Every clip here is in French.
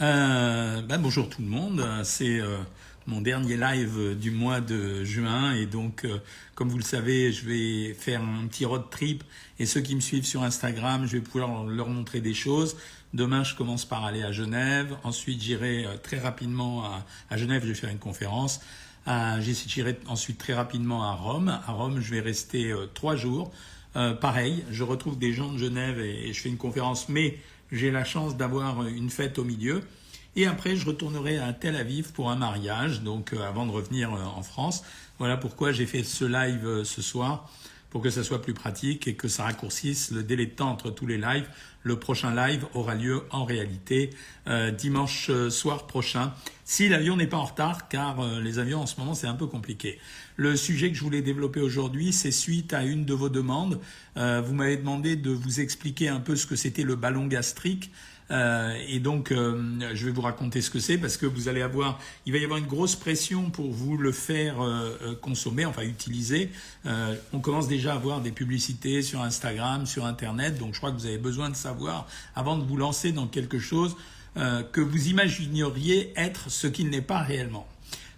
Euh, ben, bonjour tout le monde, c'est euh, mon dernier live du mois de juin et donc euh, comme vous le savez je vais faire un petit road trip et ceux qui me suivent sur Instagram je vais pouvoir leur montrer des choses. Demain je commence par aller à Genève, ensuite j'irai très rapidement à, Genève, je vais faire une conférence. J'irai ensuite très rapidement à Rome. À Rome je vais rester trois jours. pareil, je retrouve des gens de Genève et je fais une conférence mais j'ai la chance d'avoir une fête au milieu. Et après, je retournerai à Tel Aviv pour un mariage, donc euh, avant de revenir euh, en France. Voilà pourquoi j'ai fait ce live euh, ce soir, pour que ça soit plus pratique et que ça raccourcisse le délai de temps entre tous les lives. Le prochain live aura lieu en réalité dimanche soir prochain, si l'avion n'est pas en retard, car les avions en ce moment c'est un peu compliqué. Le sujet que je voulais développer aujourd'hui, c'est suite à une de vos demandes. vous m'avez demandé de vous expliquer un peu ce que c'était le ballon gastrique. Euh, et donc, euh, je vais vous raconter ce que c'est parce que vous allez avoir, il va y avoir une grosse pression pour vous le faire euh, consommer, enfin utiliser. on commence déjà à avoir des publicités sur Instagram, sur Internet, donc je crois que vous avez besoin de savoir avant de vous lancer dans quelque chose que vous imagineriez être ce qu'il n'est pas réellement.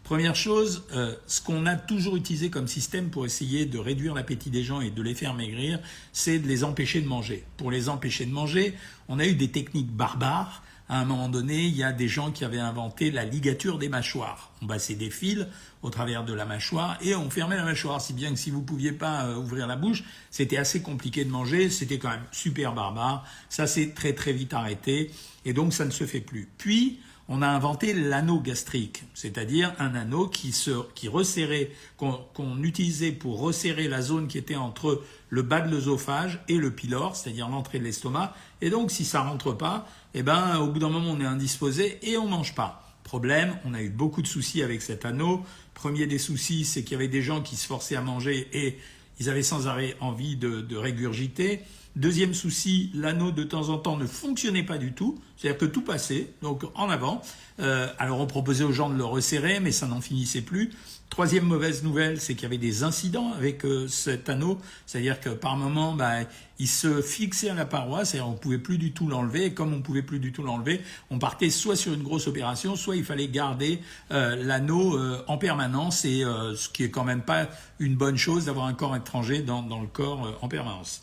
Première chose, euh, ce qu'on a toujours utilisé comme système pour essayer de réduire l'appétit des gens et de les faire maigrir, c'est de les empêcher de manger. Pour les empêcher de manger, on a eu des techniques barbares. À un moment donné, il y a des gens qui avaient inventé la ligature des mâchoires. On passait des fils au travers de la mâchoire et on fermait la mâchoire, si bien que si vous ne pouviez pas euh, ouvrir la bouche, c'était assez compliqué de manger, c'était quand même super barbare. Ça s'est très très vite arrêté et donc ça ne se fait plus. Puis, on a inventé l'anneau gastrique, c'est-à-dire un anneau qui, se, qui resserrait, qu'on utilisait pour resserrer la zone qui était entre le bas de l'œsophage et le pylore, c'est-à-dire l'entrée de l'estomac. Et donc, si ça rentre pas, eh ben, au bout d'un moment, on est indisposé et on mange pas. Problème, on a eu beaucoup de soucis avec cet anneau. Premier des soucis, c'est qu'il y avait des gens qui se forçaient à manger et ils avaient sans arrêt envie de, régurgiter. Deuxième souci, l'anneau de temps en temps ne fonctionnait pas du tout, c'est-à-dire que tout passait, donc en avant. Euh, alors on proposait aux gens de le resserrer, mais ça n'en finissait plus. Troisième mauvaise nouvelle, c'est qu'il y avait des incidents avec euh, cet anneau, c'est-à-dire que par moment, bah, il se fixait à la paroi, c'est-à-dire on pouvait plus du tout l'enlever, et comme on pouvait plus du tout l'enlever, on partait soit sur une grosse opération, soit il fallait garder euh, l'anneau euh, en permanence, et ce qui est quand même pas une bonne chose d'avoir un corps étranger dans, dans le corps en permanence.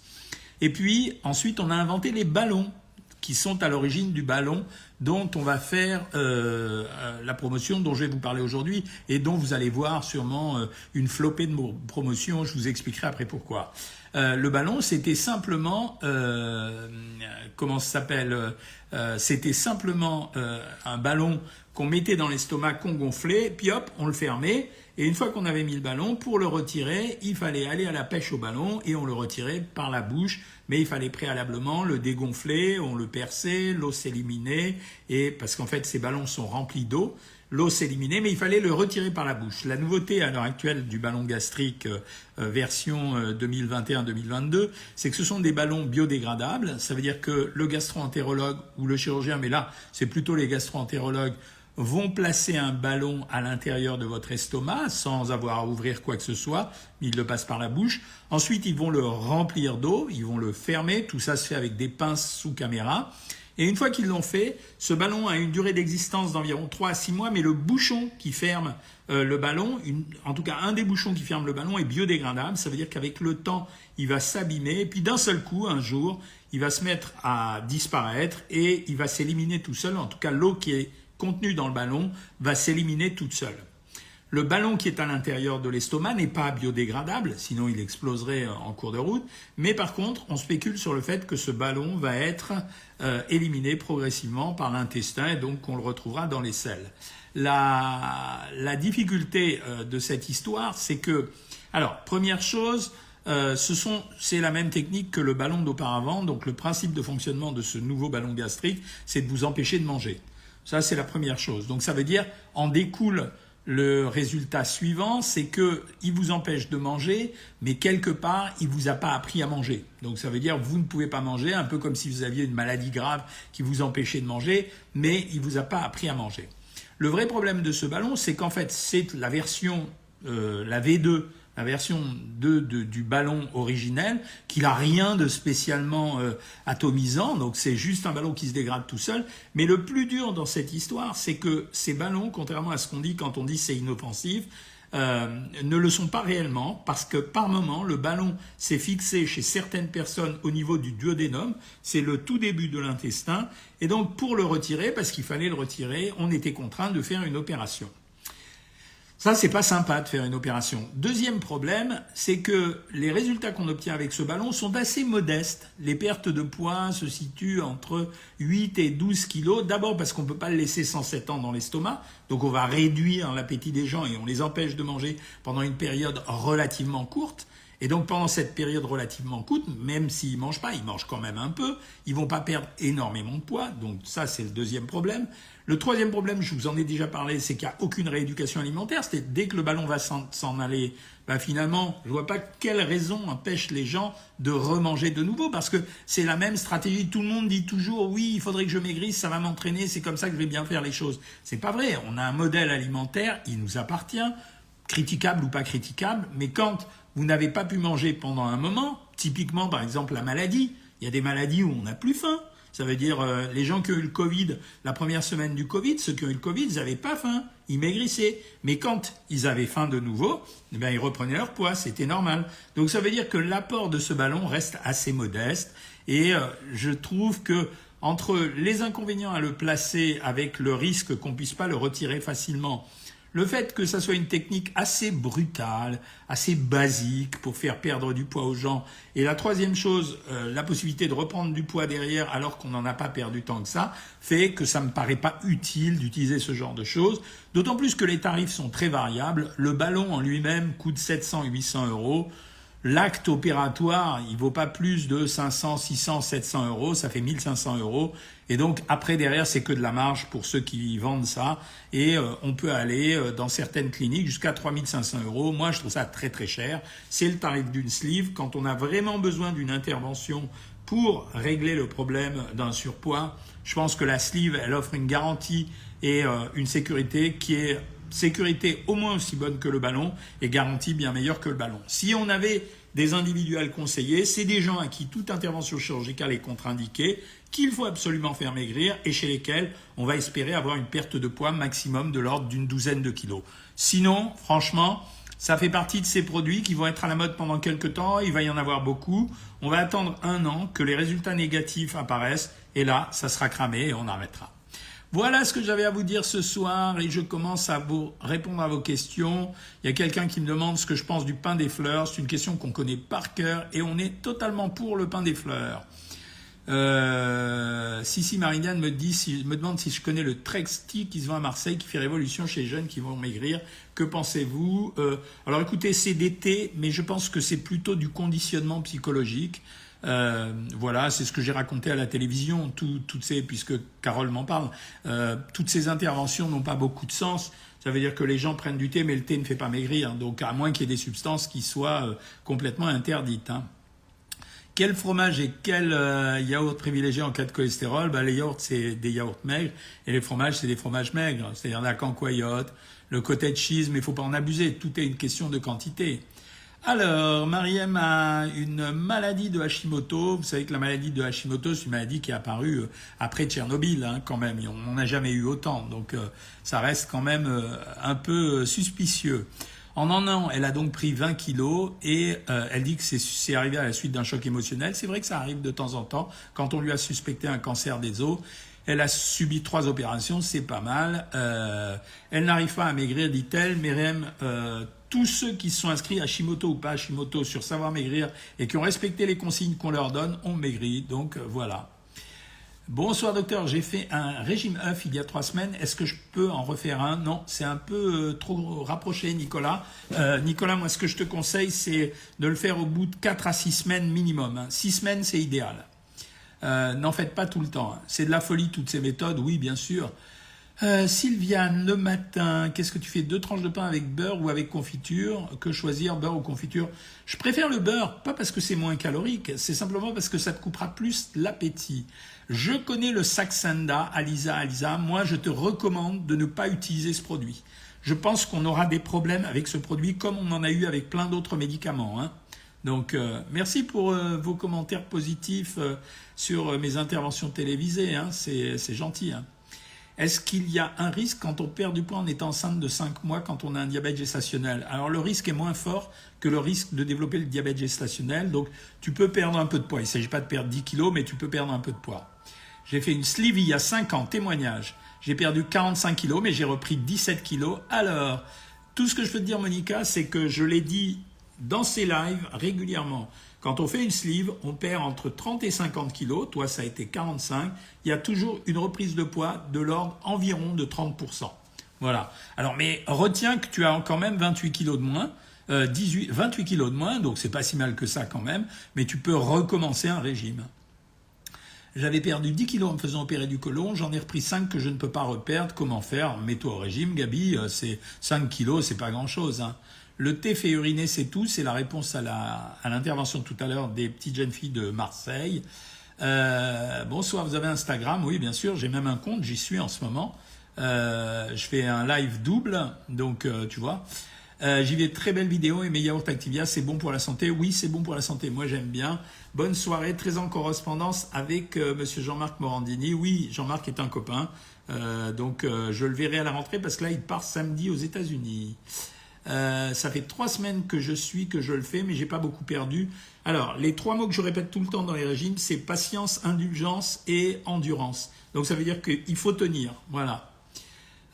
Et puis ensuite, on a inventé les ballons qui sont à l'origine du ballon dont on va faire euh, euh, la promotion dont je vais vous parler aujourd'hui et dont vous allez voir sûrement euh, une flopée de promotions. Je vous expliquerai après pourquoi. le ballon, c'était simplement, comment ça s'appelle C'était simplement un ballon qu'on mettait dans l'estomac, qu'on gonflait, puis hop, on le fermait. Et une fois qu'on avait mis le ballon, pour le retirer, il fallait aller à la pêche au ballon et on le retirait par la bouche. Mais il fallait préalablement le dégonfler, on le perçait, l'eau s'éliminait. Et parce qu'en fait, ces ballons sont remplis d'eau, l'eau s'éliminait, mais il fallait le retirer par la bouche. La nouveauté à l'heure actuelle du ballon gastrique euh, version 2021-2022, euh, c'est que ce sont des ballons biodégradables. Ça veut dire que le gastro-entérologue ou le chirurgien, mais là, c'est plutôt les gastro-entérologues, vont placer un ballon à l'intérieur de votre estomac sans avoir à ouvrir quoi que ce soit, ils le passent par la bouche. Ensuite, ils vont le remplir d'eau, ils vont le fermer, tout ça se fait avec des pinces sous caméra. Et une fois qu'ils l'ont fait, ce ballon a une durée d'existence d'environ 3 à 6 mois, mais le bouchon qui ferme euh, le ballon, en tout cas un des bouchons qui ferme le ballon est biodégradable. Ça veut dire qu'avec le temps, il va s'abîmer, et puis d'un seul coup, un jour, il va se mettre à disparaître et il va s'éliminer tout seul. En tout cas, l'eau qui est contenu dans le ballon va s'éliminer toute seule. Le ballon qui est à l'intérieur de l'estomac n'est pas biodégradable, sinon il exploserait euh, en cours de route. Mais par contre, on spécule sur le fait que ce ballon va être euh, éliminé progressivement par l'intestin et donc on le retrouvera dans les selles. La, difficulté euh, de cette histoire, c'est que, alors, première chose, c'est la même technique que le ballon d'auparavant. Donc le principe de fonctionnement de ce nouveau ballon gastrique, c'est de vous empêcher de manger. Ça, c'est la première chose. Donc ça veut dire, en découle le résultat suivant, c'est qu'il vous empêche de manger, mais quelque part, il vous a pas appris à manger. Donc ça veut dire vous ne pouvez pas manger, un peu comme si vous aviez une maladie grave qui vous empêchait de manger, mais il vous a pas appris à manger. Le vrai problème de ce ballon, c'est qu'en fait, c'est la version, euh, la V2, la version 2 du ballon originel, qu'il a rien de spécialement euh, atomisant, donc c'est juste un ballon qui se dégrade tout seul. Mais le plus dur dans cette histoire, c'est que ces ballons, contrairement à ce qu'on dit quand on dit c'est inoffensif, euh, ne le sont pas réellement parce que par moment le ballon s'est fixé chez certaines personnes au niveau du duodénum, c'est le tout début de l'intestin, et donc pour le retirer, parce qu'il fallait le retirer, on était contraint de faire une opération. Ça, c'est pas sympa de faire une opération. Deuxième problème, c'est que les résultats qu'on obtient avec ce ballon sont assez modestes. Les pertes de poids se situent entre 8 et 12 kilos. D'abord parce qu'on ne peut pas le laisser 107 ans dans l'estomac. Donc on va réduire l'appétit des gens et on les empêche de manger pendant une période relativement courte. Et donc pendant cette période relativement courte, même s'ils mangent pas, ils mangent quand même un peu, ils vont pas perdre énormément de poids. Donc ça c'est le deuxième problème. Le troisième problème, je vous en ai déjà parlé, c'est qu'il n'y a aucune rééducation alimentaire. C'est dès que le ballon va s'en aller, ben finalement, je vois pas quelle raison empêche les gens de remanger de nouveau, parce que c'est la même stratégie. Tout le monde dit toujours, oui, il faudrait que je maigrisse, ça va m'entraîner, c'est comme ça que je vais bien faire les choses. C'est pas vrai. On a un modèle alimentaire, il nous appartient, critiquable ou pas critiquable, mais quand vous n'avez pas pu manger pendant un moment, typiquement par exemple la maladie, il y a des maladies où on n'a plus faim. Ça veut dire euh, les gens qui ont eu le Covid, la première semaine du Covid, ceux qui ont eu le Covid, ils n'avaient pas faim, ils maigrissaient. Mais quand ils avaient faim de nouveau, eh bien, ils reprenaient leur poids, c'était normal. Donc ça veut dire que l'apport de ce ballon reste assez modeste. Et euh, je trouve que entre les inconvénients à le placer avec le risque qu'on puisse pas le retirer facilement le fait que ça soit une technique assez brutale, assez basique pour faire perdre du poids aux gens, et la troisième chose, euh, la possibilité de reprendre du poids derrière alors qu'on n'en a pas perdu tant que ça, fait que ça me paraît pas utile d'utiliser ce genre de choses. D'autant plus que les tarifs sont très variables. Le ballon en lui-même coûte 700 800 euros. L'acte opératoire, il vaut pas plus de 500, 600, 700 euros, ça fait 1500 euros. Et donc après derrière, c'est que de la marge pour ceux qui vendent ça. Et euh, on peut aller euh, dans certaines cliniques jusqu'à 3500 euros. Moi, je trouve ça très très cher. C'est le tarif d'une sleeve. Quand on a vraiment besoin d'une intervention pour régler le problème d'un surpoids, je pense que la sleeve, elle offre une garantie et euh, une sécurité qui est sécurité au moins aussi bonne que le ballon et garantie bien meilleure que le ballon. Si on avait des individuels conseillés, c'est des gens à qui toute intervention chirurgicale est contre-indiquée, qu'il faut absolument faire maigrir et chez lesquels on va espérer avoir une perte de poids maximum de l'ordre d'une douzaine de kilos. Sinon, franchement, ça fait partie de ces produits qui vont être à la mode pendant quelques temps, il va y en avoir beaucoup. On va attendre un an que les résultats négatifs apparaissent et là, ça sera cramé et on arrêtera. Voilà ce que j'avais à vous dire ce soir et je commence à vous répondre à vos questions. Il y a quelqu'un qui me demande ce que je pense du pain des fleurs. C'est une question qu'on connaît par cœur et on est totalement pour le pain des fleurs. Euh, Sissi Marianne me, dit, me demande si je connais le Trexti qui se vend à Marseille, qui fait révolution chez les jeunes qui vont maigrir. Que pensez-vous? Euh, Alors écoutez, c'est d'été, mais je pense que c'est plutôt du conditionnement psychologique. Euh, voilà, c'est ce que j'ai raconté à la télévision, toutes ces, puisque Carole m'en parle, euh, toutes ces interventions n'ont pas beaucoup de sens. Ça veut dire que les gens prennent du thé, mais le thé ne fait pas maigrir. Donc, à moins qu'il y ait des substances qui soient euh, complètement interdites. Hein. Quel fromage et quel yaourt privilégié en cas de cholestérol? Ben, Les yaourts, c'est des yaourts maigres, et les fromages, c'est des fromages maigres. C'est-à-dire la cancoyote, le cottage cheese, mais il faut pas en abuser. Tout est une question de quantité. Alors, Mariem a une maladie de Hashimoto. Vous savez que la maladie de Hashimoto, c'est une maladie qui est apparue euh, après Tchernobyl, hein, quand même. On n'en a jamais eu autant. Donc, euh, ça reste quand même euh, un peu suspicieux. En un an, elle a donc pris 20 kilos et elle dit que c'est arrivé à la suite d'un choc émotionnel. C'est vrai que ça arrive de temps en temps quand on lui a suspecté un cancer des os. Elle a subi trois opérations, c'est pas mal. elle n'arrive pas à maigrir, dit-elle. Myriam, tous ceux qui sont inscrits à Shimoto ou pas à Shimoto sur Savoir Maigrir et qui ont respecté les consignes qu'on leur donne ont maigri. Donc euh, voilà. Bonsoir docteur, j'ai fait un régime œuf il y a trois semaines. Est-ce que je peux en refaire un? Non, c'est un peu euh, trop rapproché, Nicolas. Euh, Nicolas, moi, ce que je te conseille, c'est de le faire au bout de quatre à six semaines minimum. Hein. Six semaines, c'est idéal. N'en faites pas tout le temps. Hein. C'est de la folie toutes ces méthodes, oui, bien sûr. Euh, Sylviane, le matin, qu'est-ce que tu fais? Deux tranches de pain avec beurre ou avec confiture? Que choisir, beurre ou confiture? Je préfère le beurre, pas parce que c'est moins calorique, c'est simplement parce que ça te coupera plus l'appétit. Je connais le Saxenda, Alisa, Alisa. Moi, je te recommande de ne pas utiliser ce produit. je pense qu'on aura des problèmes avec ce produit comme on en a eu avec plein d'autres médicaments. Hein. Donc, euh, merci pour euh, vos commentaires positifs sur mes interventions télévisées. Hein. C'est gentil. Hein. Est-ce qu'il y a un risque quand on perd du poids en étant enceinte de 5 mois quand on a un diabète gestationnel? Alors, le risque est moins fort que le risque de développer le diabète gestationnel. Donc, tu peux perdre un peu de poids. Il ne s'agit pas de perdre 10 kilos, mais tu peux perdre un peu de poids. J'ai fait une sleeve il y a 5 ans, témoignage. J'ai perdu 45 kilos, mais j'ai repris 17 kilos. Alors, tout ce que je peux te dire, Monica, c'est que je l'ai dit dans ces lives régulièrement. Quand on fait une sleeve, on perd entre 30 et 50 kilos. Toi, ça a été 45. Il y a toujours une reprise de poids de l'ordre environ de 30%. Voilà. Alors, mais retiens que tu as quand même 28 kilos de moins. 18, 28 kilos de moins, donc c'est pas si mal que ça quand même, mais tu peux recommencer un régime. J'avais perdu 10 kilos en me faisant opérer du côlon, j'en ai repris 5 que je ne peux pas reperdre. Comment faire? Mets-toi au régime, Gabi, euh, c'est 5 kilos, c'est pas grand-chose. Hein. Le thé fait uriner, c'est tout. C'est la réponse à, l'intervention tout à l'heure des petites jeunes filles de Marseille. Euh, bonsoir, vous avez Instagram? Oui, bien sûr, j'ai même un compte, j'y suis en ce moment. Euh, je fais un live double, donc euh, tu vois. j'y vais très belle vidéo et mes yaourts Activia, c'est bon pour la santé. Oui, c'est bon pour la santé. Moi, j'aime bien. Bonne soirée, très en correspondance avec Monsieur Jean-Marc Morandini. Oui, Jean-Marc est un copain, donc je le verrai à la rentrée parce que là, il part samedi aux États-Unis. Euh, ça fait trois semaines que je suis, que je le fais, mais j'ai pas beaucoup perdu. Alors, les trois mots que je répète tout le temps dans les régimes, c'est patience, indulgence et endurance. Donc ça veut dire qu'il faut tenir. Voilà.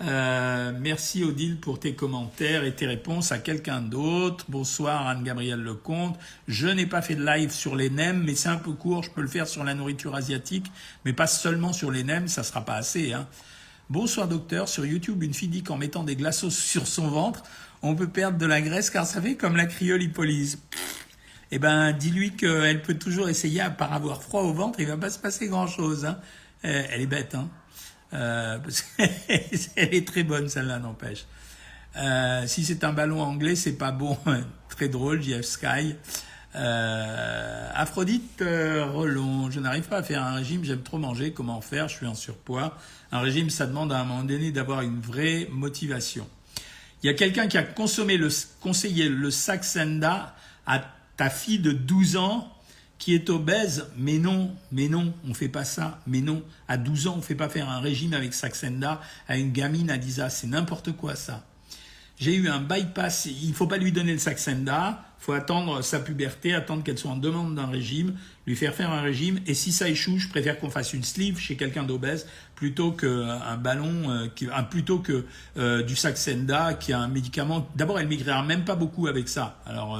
Euh, merci Odile pour tes commentaires et tes réponses à quelqu'un d'autre. Bonsoir Anne-Gabrielle Lecomte. Je n'ai pas fait de live sur les nems, mais c'est un peu court. Je peux le faire sur la nourriture asiatique, mais pas seulement sur les nems, ça sera pas assez. Hein. Bonsoir docteur. Sur YouTube, une fille dit qu'en mettant des glaçons sur son ventre, on peut perdre de la graisse car ça fait comme la cryolipolyse. Eh ben, dis-lui qu'elle peut toujours essayer à part avoir froid au ventre, il va pas se passer grand-chose. Hein. Euh, elle est bête, hein. Euh, elle est très bonne celle-là, n'empêche. Euh, si c'est un ballon anglais, c'est pas bon. très drôle, JF Sky. Aphrodite Relon, je n'arrive pas à faire un régime, j'aime trop manger, comment faire, je suis en surpoids. Un régime, ça demande à un moment donné d'avoir une vraie motivation. Il y a quelqu'un qui a consommé le, conseillé le Saxenda à ta fille de 12 ans qui est obèse, mais non, mais non, on fait pas ça, mais non, à 12 ans, on fait pas faire un régime avec Saxenda à une gamine à 10 ans, c'est n'importe quoi ça. J'ai eu un bypass, il ne faut pas lui donner le Saxenda, faut attendre sa puberté, attendre qu'elle soit en demande d'un régime, lui faire faire un régime. Et si ça échoue, je préfère qu'on fasse une sleeve chez quelqu'un d'obèse plutôt qu'un ballon, euh, plutôt que euh, du Saxenda, qui est un médicament. D'abord, elle maigrira même pas beaucoup avec ça. Alors,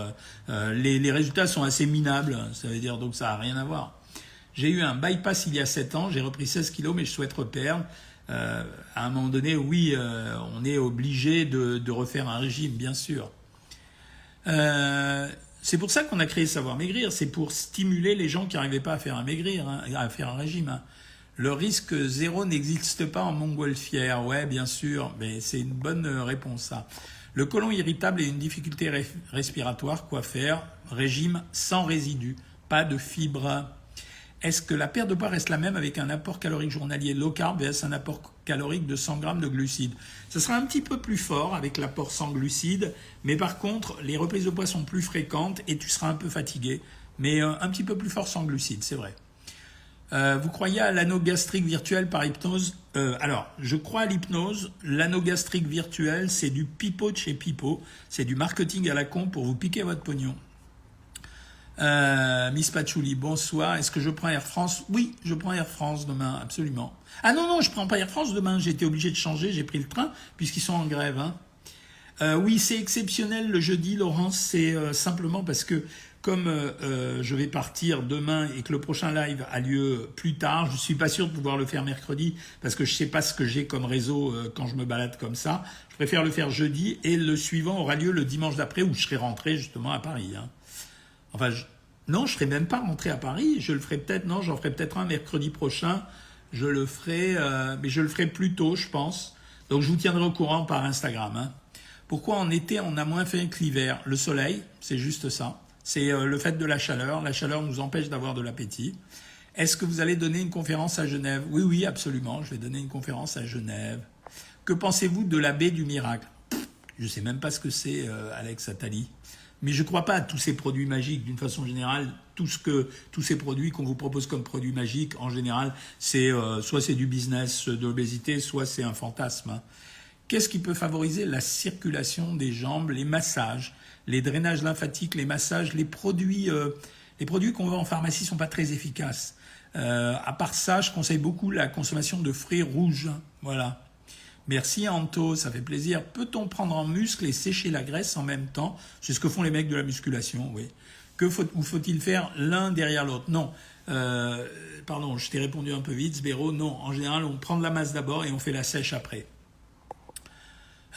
euh, les, les, résultats sont assez minables. Ça veut dire donc ça a rien à voir. J'ai eu un bypass il y a 7 ans. J'ai repris 16 kilos, mais je souhaite reperdre. À un moment donné, oui, on est obligé de, de refaire un régime, bien sûr. Euh, c'est pour ça qu'on a créé Savoir Maigrir, c'est pour stimuler les gens qui n'arrivaient pas à faire un maigrir, hein, à faire un régime. Hein. Le risque zéro n'existe pas en montgolfière, ouais, bien sûr, mais c'est une bonne réponse ça. Le côlon irritable et une difficulté respiratoire, quoi faire Régime sans résidus, pas de fibres. Est-ce que la perte de poids reste la même avec un apport calorique journalier low carb vs un apport calorique de 100 grammes de glucides? Ce sera un petit peu plus fort avec l'apport sans glucides, mais par contre, les reprises de poids sont plus fréquentes et tu seras un peu fatigué, mais euh, un petit peu plus fort sans glucides, c'est vrai. Euh, vous croyez à l'anneau gastrique virtuel par hypnose? Euh, Alors, je crois à l'hypnose. L'anneau gastrique virtuel, c'est du pipeau de chez Pipeau. C'est du marketing à la con pour vous piquer votre pognon. Euh, Miss Patchouli, bonsoir. Est-ce que je prends Air France? Oui, je prends Air France demain, absolument. Ah non, non, je prends pas Air France demain. J'ai été obligé de changer. J'ai pris le train puisqu'ils sont en grève. Hein. Euh, oui, c'est exceptionnel le jeudi, Laurence. C'est euh, simplement parce que comme je vais partir demain et que le prochain live a lieu plus tard, je suis pas sûr de pouvoir le faire mercredi parce que je sais pas ce que j'ai comme réseau quand je me balade comme ça. Je préfère le faire jeudi et le suivant aura lieu le dimanche d'après où je serai rentré justement à Paris. Hein. Enfin, non, je ne serai même pas rentré à Paris. Je le ferai peut-être, non, j'en ferai peut-être un mercredi prochain. Je le ferai, euh, mais je le ferai plus tôt, je pense. Donc je vous tiendrai au courant par Instagram. Hein. Pourquoi en été on a moins fait que l'hiver? Le soleil, c'est juste ça. C'est euh, le fait de la chaleur. La chaleur nous empêche d'avoir de l'appétit. Est-ce que vous allez donner une conférence à Genève? Oui, oui, absolument. Je vais donner une conférence à Genève. Que pensez-vous de la baie du miracle? Je ne sais même pas ce que c'est, Alex Attali. Mais je ne crois pas à tous ces produits magiques. D'une façon générale, tout ce que, tous ces produits qu'on vous propose comme produits magiques, en général, c'est soit c'est du business de l'obésité, soit c'est un fantasme. Hein. Qu'est-ce qui peut favoriser la circulation des jambes Les massages, les drainages lymphatiques, les massages, les produits, euh, produits qu'on vend en pharmacie sont pas très efficaces. Euh, à part ça, je conseille beaucoup la consommation de fruits rouges. Voilà. Merci Anto, ça fait plaisir. Peut-on prendre en muscle et sécher la graisse en même temps? C'est ce que font les mecs de la musculation, oui. Que faut, ou faut-il faire l'un derrière l'autre? Non. Euh, pardon, je t'ai répondu un peu vite, Sbéro. Non, en général, on prend de la masse d'abord et on fait la sèche après.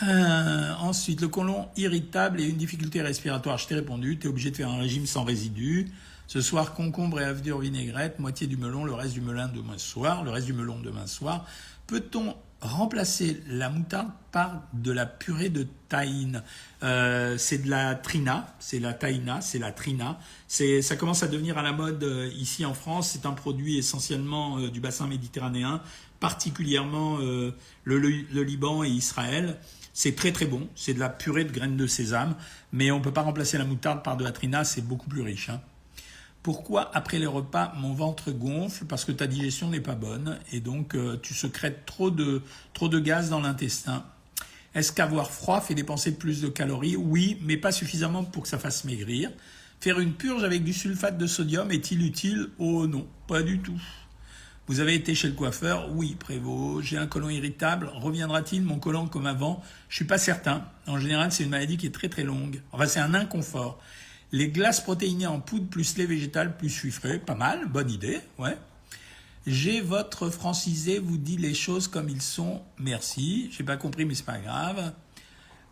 Euh, ensuite, le côlon irritable et une difficulté respiratoire. Je t'ai répondu, tu es obligé de faire un régime sans résidus. Ce soir, concombre et avenure vinaigrette, moitié du melon, le reste du melon demain soir, le reste du melon demain soir. Peut-on remplacer la moutarde par de la purée de tahine euh, C'est de la trina, c'est la tahina, c'est la trina. C'est, ça commence à devenir à la mode euh, ici en France. C'est un produit essentiellement du bassin méditerranéen, particulièrement le, le, Liban et Israël. C'est très très bon, c'est de la purée de graines de sésame, mais on peut pas remplacer la moutarde par de la trina, c'est beaucoup plus riche. Hein. Pourquoi après les repas mon ventre gonfle Parce que ta digestion n'est pas bonne et donc euh, tu secrètes trop de, gaz dans l'intestin. Est-ce qu'avoir froid fait dépenser plus de calories? Oui, mais pas suffisamment pour que ça fasse maigrir. Faire une purge avec du sulfate de sodium est-il utile? Oh non, pas du tout. Vous avez été chez le coiffeur? Oui, Prévost. J'ai un colon irritable. Reviendra-t-il mon colon comme avant? Je suis pas certain. En général, c'est une maladie qui est très très longue. Enfin, c'est un inconfort. Les glaces protéinées en poudre plus lait végétal plus sucré, pas mal, bonne idée, ouais. J'ai votre francisé vous dit les choses comme ils sont. Merci. J'ai pas compris, mais c'est pas grave.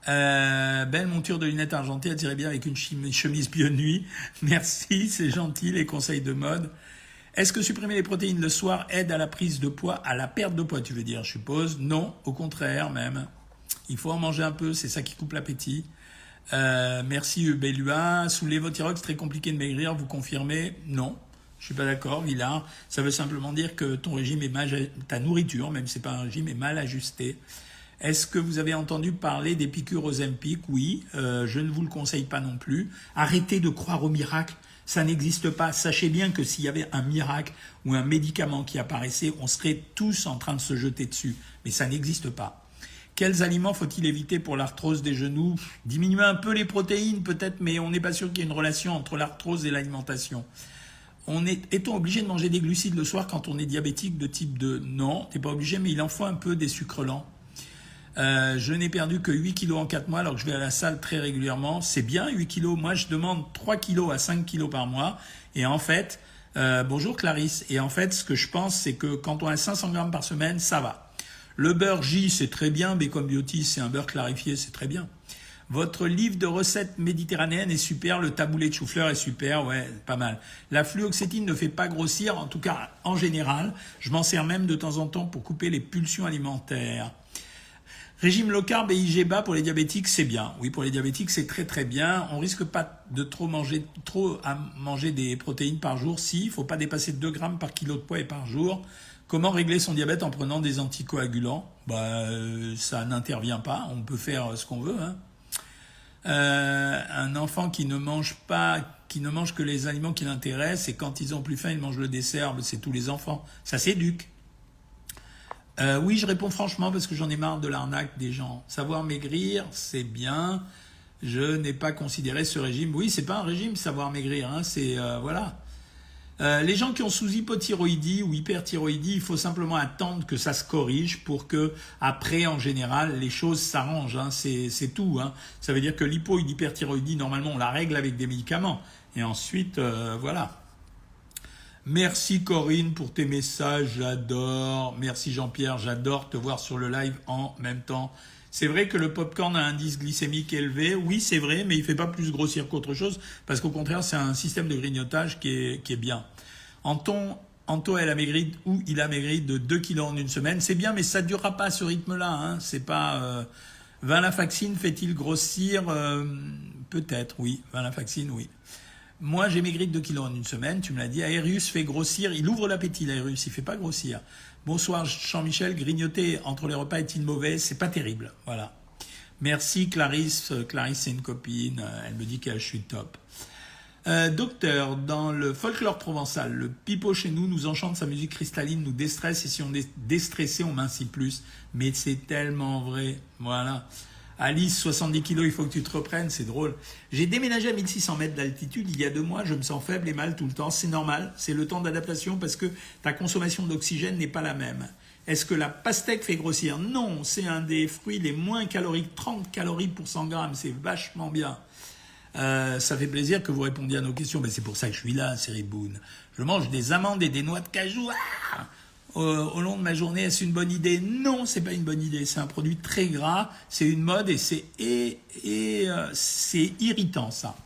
Euh, belle monture de lunettes argentées, elle tirait bien avec une chemise bio nuit. Merci, c'est gentil les conseils de mode. Est-ce que supprimer les protéines le soir aide à la prise de poids, à la perte de poids, tu veux dire, je suppose? Non, au contraire même. Il faut en manger un peu, c'est ça qui coupe l'appétit. Euh, merci Ubelua. Sous l'évothyrox, très compliqué de maigrir, vous confirmez Non, je suis pas d'accord, Villard. Ça veut simplement dire que ton régime est mal, ta nourriture, même si c'est pas un régime, est mal ajusté. Est-ce que vous avez entendu parler des piqûres aux Oui, euh, je ne vous le conseille pas non plus. Arrêtez de croire au miracle. Ça n'existe pas. Sachez bien que s'il y avait un miracle ou un médicament qui apparaissait, on serait tous en train de se jeter dessus. Mais ça n'existe pas. Quels aliments faut-il éviter pour l'arthrose des genoux? Diminuer un peu les protéines peut-être, mais on n'est pas sûr qu'il y ait une relation entre l'arthrose et l'alimentation. On est, est-on obligé de manger des glucides le soir quand on est diabétique de type 2 Non, t'es pas obligé, mais il en faut un peu des sucres lents. Euh, je n'ai perdu que 8 kilos en 4 mois alors que je vais à la salle très régulièrement. C'est bien 8 kilos. Moi, je demande 3 kilos à 5 kilos par mois. Et en fait, euh, bonjour Clarisse. Et en fait, ce que je pense, c'est que quand on a 500 grammes par semaine, ça va. Le beurre J, c'est très bien. Bacon Beauty, c'est un beurre clarifié, c'est très bien. Votre livre de recettes méditerranéennes est super, le taboulé de chou-fleur est super, ouais, pas mal. La fluoxétine ne fait pas grossir, en tout cas en général. Je m'en sers même de temps en temps pour couper les pulsions alimentaires. Régime low carb et IG bas pour les diabétiques, c'est bien. Oui, pour les diabétiques, c'est très très bien. On risque pas de trop manger, trop à manger des protéines par jour. Si, il faut pas dépasser 2 grammes par kilo de poids et par jour. Comment régler son diabète en prenant des anticoagulants? Bah, euh, Ça n'intervient pas. On peut faire ce qu'on veut. Hein. Euh, un enfant qui ne mange pas, qui ne mange que les aliments qui l'intéressent, et quand ils ont plus faim, ils mangent le dessert. C'est tous les enfants. Ça s'éduque. Euh, oui, je réponds franchement parce que j'en ai marre de l'arnaque des gens. Savoir maigrir, c'est bien. Je n'ai pas considéré ce régime. Oui, c'est pas un régime, savoir maigrir. Hein, c'est euh, voilà. Euh, les gens qui ont sous hypothyroïdie ou hyperthyroïdie, il faut simplement attendre que ça se corrige pour que après, en général, les choses s'arrangent. Hein, c'est tout. Hein. Ça veut dire que l'hypo et l'hyperthyroïdie, normalement, on la règle avec des médicaments. Et ensuite, voilà. Merci Corinne pour tes messages, j'adore. Merci Jean-Pierre, j'adore te voir sur le live en même temps. C'est vrai que le popcorn a un indice glycémique élevé, oui c'est vrai, mais il fait pas plus grossir qu'autre chose, parce qu'au contraire c'est un système de grignotage qui est, qui est bien. Anton, Anto, elle a maigri ou il a de 2 kilos en une semaine, c'est bien, mais ça ne durera pas à ce rythme-là. Hein. C'est pas. Euh... fait-il grossir euh, Peut-être, oui. vaccine, oui. Moi, j'ai maigri de 2 kilos en une semaine, tu me l'as dit. Aérius fait grossir, il ouvre l'appétit, l'Aérius, il fait pas grossir. Bonsoir Jean-Michel, grignoter entre les repas est-il mauvais? C'est pas terrible, voilà. Merci Clarisse. Clarisse, c'est une copine. Elle me dit que je suis top. Euh, docteur, dans le folklore provençal, le pipeau chez nous nous enchante, sa musique cristalline nous déstresse et si on est déstressé, on mincit plus. Mais c'est tellement vrai. Voilà. Alice, 70 kilos, il faut que tu te reprennes, c'est drôle. J'ai déménagé à 1600 mètres d'altitude il y a deux mois, je me sens faible et mal tout le temps, c'est normal, c'est le temps d'adaptation parce que ta consommation d'oxygène n'est pas la même. Est-ce que la pastèque fait grossir? Non, c'est un des fruits les moins caloriques, 30 calories pour 100 grammes, c'est vachement bien. Euh, ça fait plaisir que vous répondiez à nos questions, mais c'est pour ça que je suis là, Cyril Boone. Je mange des amandes et des noix de cajou. Ah au long de ma journée, est-ce une bonne idée? Non, c'est pas une bonne idée. C'est un produit très gras, c'est une mode et c'est et, et euh, c'est irritant ça.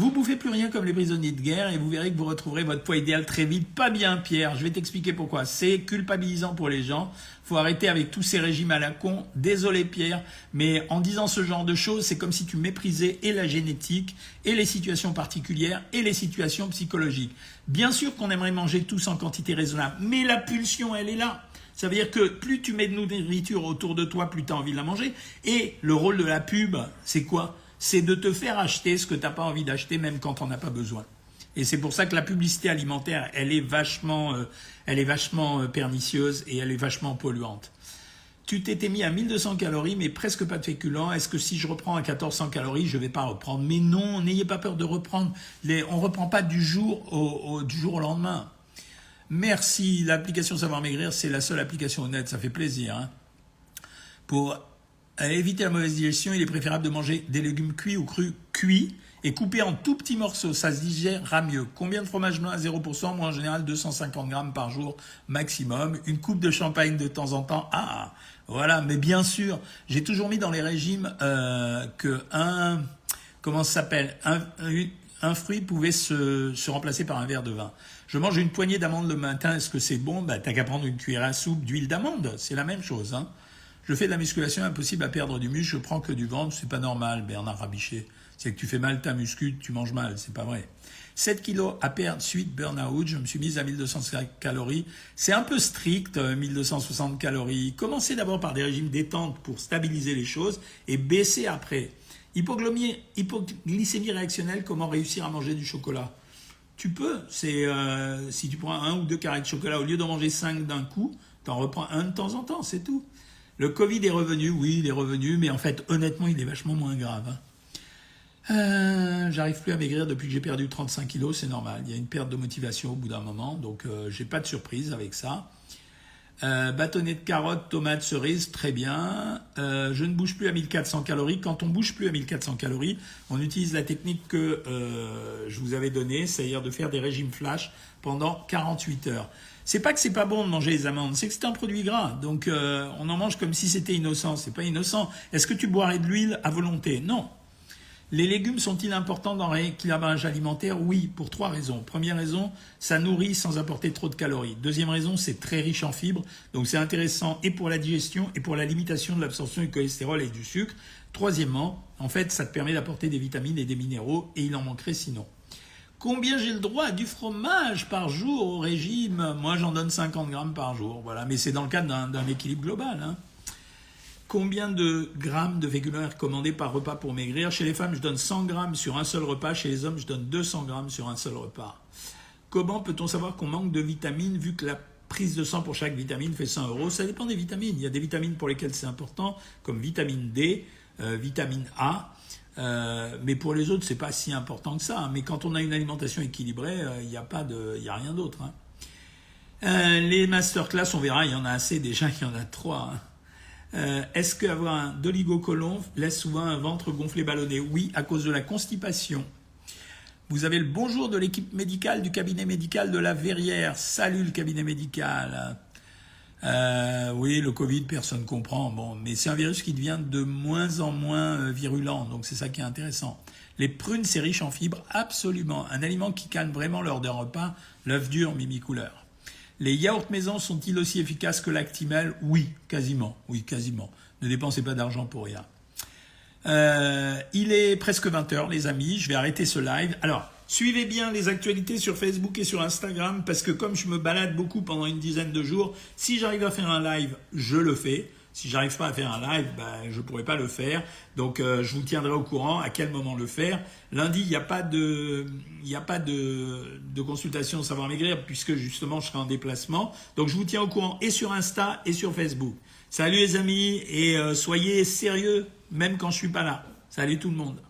Vous bouffez plus rien comme les prisonniers de guerre et vous verrez que vous retrouverez votre poids idéal très vite. Pas bien, Pierre. Je vais t'expliquer pourquoi. C'est culpabilisant pour les gens. Faut arrêter avec tous ces régimes à la con. Désolé, Pierre, mais en disant ce genre de choses, c'est comme si tu méprisais et la génétique, et les situations particulières, et les situations psychologiques. Bien sûr qu'on aimerait manger tous en quantité raisonnable, mais la pulsion, elle est là. Ça veut dire que plus tu mets de nourriture autour de toi, plus tu as envie de la manger. Et le rôle de la pub, c'est quoi? C'est de te faire acheter ce que tu n'as pas envie d'acheter, même quand on n'a pas besoin. Et c'est pour ça que la publicité alimentaire, elle est vachement, euh, elle est vachement euh, pernicieuse et elle est vachement polluante. Tu t'étais mis à 1200 calories, mais presque pas de féculents. Est-ce que si je reprends à 1400 calories, je ne vais pas reprendre? Mais non, n'ayez pas peur de reprendre. Les, on ne reprend pas du jour au, du jour au lendemain. Merci. L'application Savoir Maigrir, c'est la seule application honnête. Ça fait plaisir. Hein. Pour à éviter la mauvaise digestion, il est préférable de manger des légumes cuits ou crus cuits et coupés en tout petits morceaux. Ça se digérera mieux. Combien de fromage blanc à 0% Moi, en général, 250 grammes par jour maximum. Une coupe de champagne de temps en temps? Ah, voilà. Mais bien sûr, j'ai toujours mis dans les régimes euh, que un, comment ça s'appelle? Un, fruit pouvait se, remplacer par un verre de vin. Je mange une poignée d'amandes le matin. Est-ce que c'est bon? Bah, T'as qu'à prendre une cuillère à soupe d'huile d'amande. C'est la même chose. Hein. Je fais de la musculation, impossible à perdre du muscle, je prends que du ventre, c'est pas normal, Bernard Rabichet. C'est que tu fais mal ta muscu, tu manges mal, c'est pas vrai. 7 kilos à perdre suite burn-out, je me suis mise à 1200 calories. C'est un peu strict, 1260 euh, calories. Commencez d'abord par des régimes détente pour stabiliser les choses et baisser après. hypoglycémie réactionnelle, comment réussir à manger du chocolat? Tu peux, c'est euh, si tu prends un ou deux carrés de chocolat, au lieu d'en manger 5 d'un coup, tu en reprends un de temps en temps, c'est tout. Le Covid est revenu, oui, il est revenu, mais en fait, honnêtement, il est vachement moins grave. Hein. Euh, j'arrive plus à maigrir depuis que j'ai perdu 35 kilos, c'est normal. Il y a une perte de motivation au bout d'un moment, donc euh, j'ai pas de surprise avec ça. Euh, bâtonnet de carottes, tomates, cerises, très bien. je ne bouge plus à 1400 calories. Quand on bouge plus à 1400 calories, on utilise la technique que je vous avais donnée, c'est-à-dire de faire des régimes flash pendant 48 heures. C'est pas que c'est pas bon de manger les amandes, c'est que c'est un produit gras. Donc euh, on en mange comme si c'était innocent. C'est pas innocent. Est-ce que tu boirais de l'huile à volonté? Non. Les légumes sont-ils importants dans l'équilibrage alimentaire? Oui, pour trois raisons. Première raison, ça nourrit sans apporter trop de calories. Deuxième raison, c'est très riche en fibres, donc c'est intéressant et pour la digestion et pour la limitation de l'absorption du cholestérol et du sucre. Troisièmement, en fait, ça te permet d'apporter des vitamines et des minéraux et il en manquerait sinon. Combien j'ai le droit du fromage par jour au régime? Moi, j'en donne 50 grammes par jour. Voilà, mais c'est dans le cadre d'un équilibre global. Hein. Combien de grammes de féculents est recommandé par repas pour maigrir? Chez les femmes, je donne 100 grammes sur un seul repas. Chez les hommes, je donne 200 grammes sur un seul repas. Comment peut-on savoir qu'on manque de vitamines vu que la prise de sang pour chaque vitamine fait 100 euros? Ça dépend des vitamines. Il y a des vitamines pour lesquelles c'est important, comme vitamine D, euh, vitamine A. Euh, mais pour les autres, c'est pas si important que ça. Hein. Mais quand on a une alimentation équilibrée, euh, il n'y a pas de, il a rien d'autre. Hein. Euh, les masterclass, on verra, il y en a assez déjà, il y en a trois. Hein. Est-ce qu'avoir un doligocolon laisse souvent un ventre gonflé ballonné Oui, à cause de la constipation. Vous avez le bonjour de l'équipe médicale du cabinet médical de la Verrière. Salut le cabinet médical. Euh, oui, le Covid, personne ne comprend. Bon, mais c'est un virus qui devient de moins en moins euh, virulent, donc c'est ça qui est intéressant. Les prunes, c'est riche en fibres, absolument. Un aliment qui calme vraiment lors d'un repas. L'œuf dur, mimi couleur. Les yaourts maison sont-ils aussi efficaces que l'actimel? Oui, quasiment. Oui, quasiment. Ne dépensez pas d'argent pour rien. Euh, il est presque 20h, les amis. Je vais arrêter ce live. Alors, Suivez bien les actualités sur Facebook et sur Instagram parce que comme je me balade beaucoup pendant une dizaine de jours, si j'arrive à faire un live, je le fais. Si j'arrive pas à faire un live, ben, je pourrais pas le faire. Donc euh, je vous tiendrai au courant à quel moment le faire. Lundi, il n'y a pas de, il a pas de, de consultation savoir maigrir puisque justement je serai en déplacement. Donc je vous tiens au courant et sur Insta et sur Facebook. Salut les amis et euh, soyez sérieux même quand je suis pas là. Salut tout le monde.